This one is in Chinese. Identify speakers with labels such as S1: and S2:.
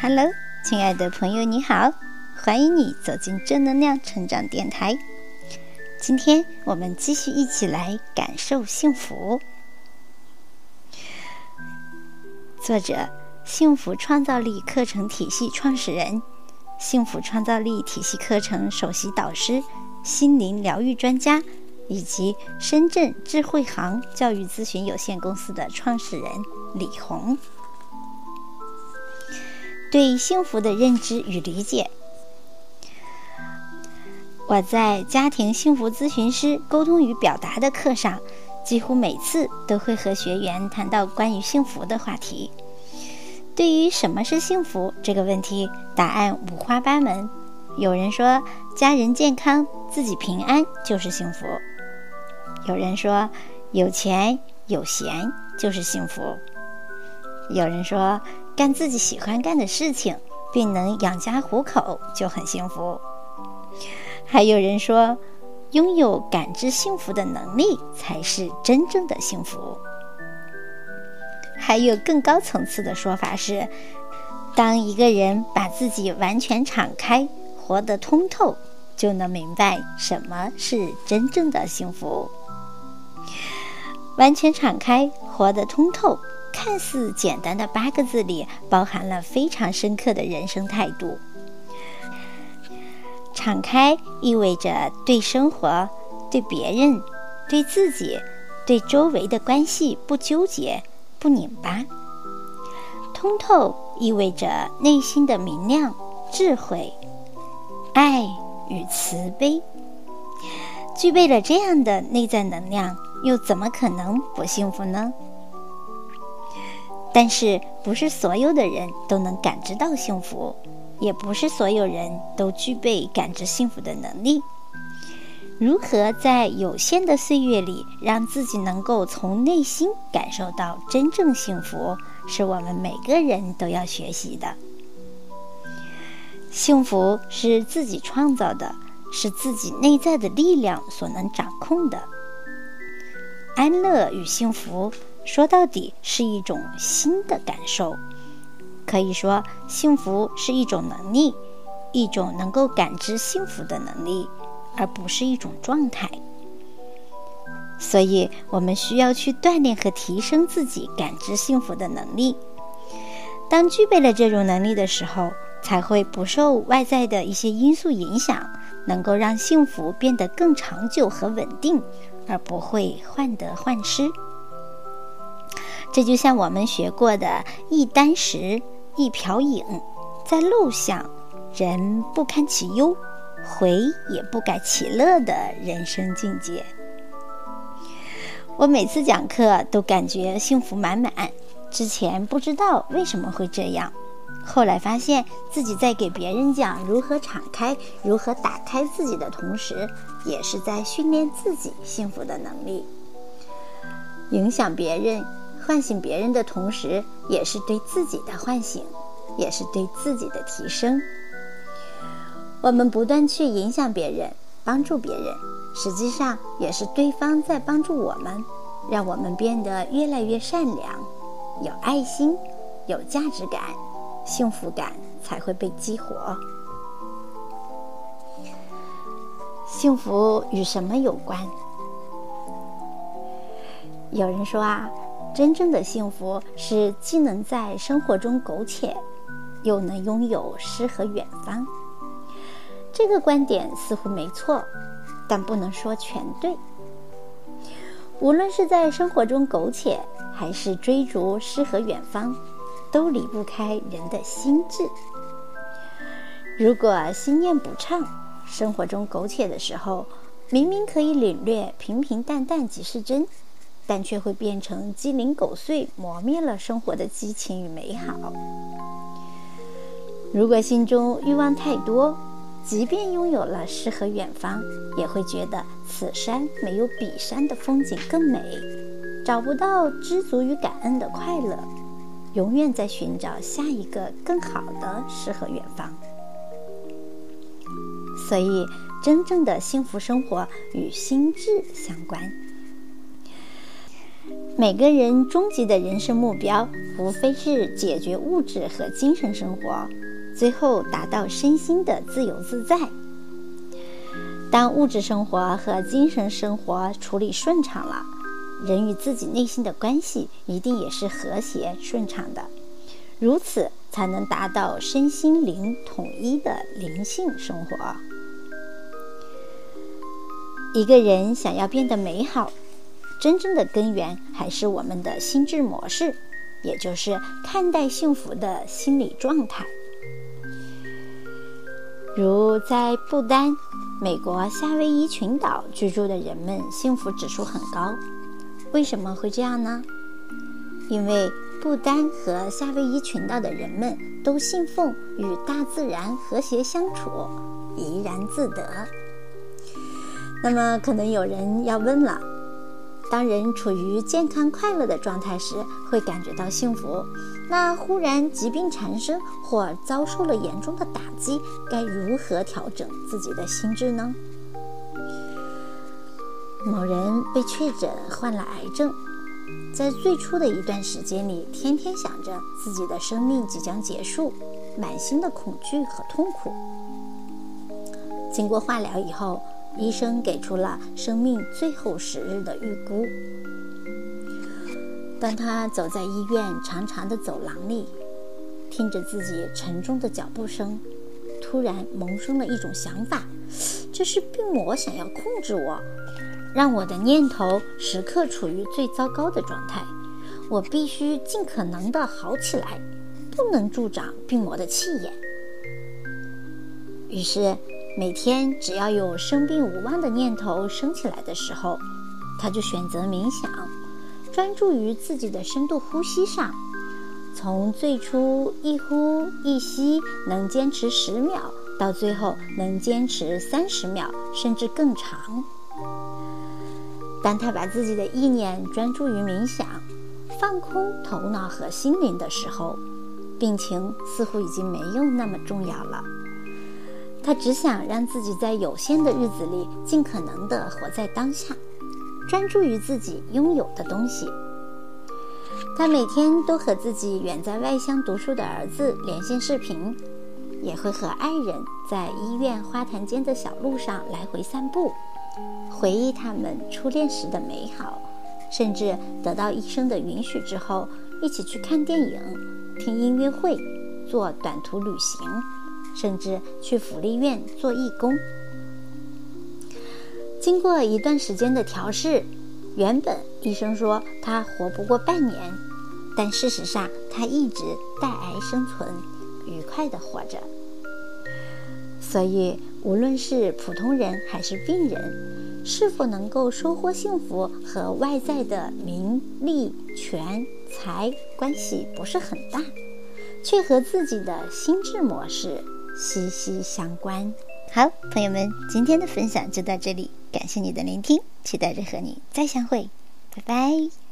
S1: Hello，亲爱的朋友，你好，欢迎你走进正能量成长电台。今天我们继续一起来感受幸福。作者：幸福创造力课程体系创始人，幸福创造力体系课程首席导师，心灵疗愈专家，以及深圳智慧行教育咨询有限公司的创始人李红。对幸福的认知与理解。我在家庭幸福咨询师沟通与表达的课上，几乎每次都会和学员谈到关于幸福的话题。对于什么是幸福这个问题，答案五花八门。有人说家人健康、自己平安就是幸福；有人说有钱有闲就是幸福；有人说。干自己喜欢干的事情，并能养家糊口就很幸福。还有人说，拥有感知幸福的能力才是真正的幸福。还有更高层次的说法是，当一个人把自己完全敞开，活得通透，就能明白什么是真正的幸福。完全敞开，活得通透。看似简单的八个字里，包含了非常深刻的人生态度。敞开意味着对生活、对别人、对自己、对周围的关系不纠结、不拧巴。通透意味着内心的明亮、智慧、爱与慈悲。具备了这样的内在能量，又怎么可能不幸福呢？但是，不是所有的人都能感知到幸福，也不是所有人都具备感知幸福的能力。如何在有限的岁月里，让自己能够从内心感受到真正幸福，是我们每个人都要学习的。幸福是自己创造的，是自己内在的力量所能掌控的。安乐与幸福。说到底是一种新的感受，可以说幸福是一种能力，一种能够感知幸福的能力，而不是一种状态。所以，我们需要去锻炼和提升自己感知幸福的能力。当具备了这种能力的时候，才会不受外在的一些因素影响，能够让幸福变得更长久和稳定，而不会患得患失。这就像我们学过的“一箪食，一瓢饮，在路上，人不堪其忧，回也不改其乐”的人生境界。我每次讲课都感觉幸福满满。之前不知道为什么会这样，后来发现自己在给别人讲如何敞开、如何打开自己的同时，也是在训练自己幸福的能力，影响别人。唤醒别人的同时，也是对自己的唤醒，也是对自己的提升。我们不断去影响别人、帮助别人，实际上也是对方在帮助我们，让我们变得越来越善良、有爱心、有价值感，幸福感才会被激活。幸福与什么有关？有人说啊。真正的幸福是既能在生活中苟且，又能拥有诗和远方。这个观点似乎没错，但不能说全对。无论是在生活中苟且，还是追逐诗和远方，都离不开人的心智。如果心念不畅，生活中苟且的时候，明明可以领略平平淡淡即是真。但却会变成鸡零狗碎，磨灭了生活的激情与美好。如果心中欲望太多，即便拥有了诗和远方，也会觉得此山没有彼山的风景更美，找不到知足与感恩的快乐，永远在寻找下一个更好的诗和远方。所以，真正的幸福生活与心智相关。每个人终极的人生目标无非是解决物质和精神生活，最后达到身心的自由自在。当物质生活和精神生活处理顺畅了，人与自己内心的关系一定也是和谐顺畅的。如此才能达到身心灵统一的灵性生活。一个人想要变得美好，真正的根源还是我们的心智模式，也就是看待幸福的心理状态。如在不丹、美国夏威夷群岛居住的人们，幸福指数很高。为什么会这样呢？因为不丹和夏威夷群岛的人们都信奉与大自然和谐相处，怡然自得。那么，可能有人要问了：当人处于健康快乐的状态时，会感觉到幸福。那忽然疾病缠身或遭受了严重的打击，该如何调整自己的心智呢？某人被确诊患了癌症，在最初的一段时间里，天天想着自己的生命即将结束，满心的恐惧和痛苦。经过化疗以后，医生给出了生命最后时日的预估。当他走在医院长长的走廊里，听着自己沉重的脚步声，突然萌生了一种想法：这是病魔想要控制我，让我的念头时刻处于最糟糕的状态。我必须尽可能的好起来，不能助长病魔的气焰。于是，每天只要有生病无望的念头升起来的时候，他就选择冥想。专注于自己的深度呼吸上，从最初一呼一吸能坚持十秒，到最后能坚持三十秒，甚至更长。当他把自己的意念专注于冥想，放空头脑和心灵的时候，病情似乎已经没有那么重要了。他只想让自己在有限的日子里尽可能地活在当下。专注于自己拥有的东西。他每天都和自己远在外乡读书的儿子连线视频，也会和爱人在医院花坛间的小路上来回散步，回忆他们初恋时的美好，甚至得到医生的允许之后，一起去看电影、听音乐会、做短途旅行，甚至去福利院做义工。经过一段时间的调试，原本医生说他活不过半年，但事实上他一直带癌生存，愉快的活着。所以，无论是普通人还是病人，是否能够收获幸福和外在的名利权财关系不是很大，却和自己的心智模式息息相关。好，朋友们，今天的分享就到这里。感谢你的聆听，期待着和你再相会，拜拜。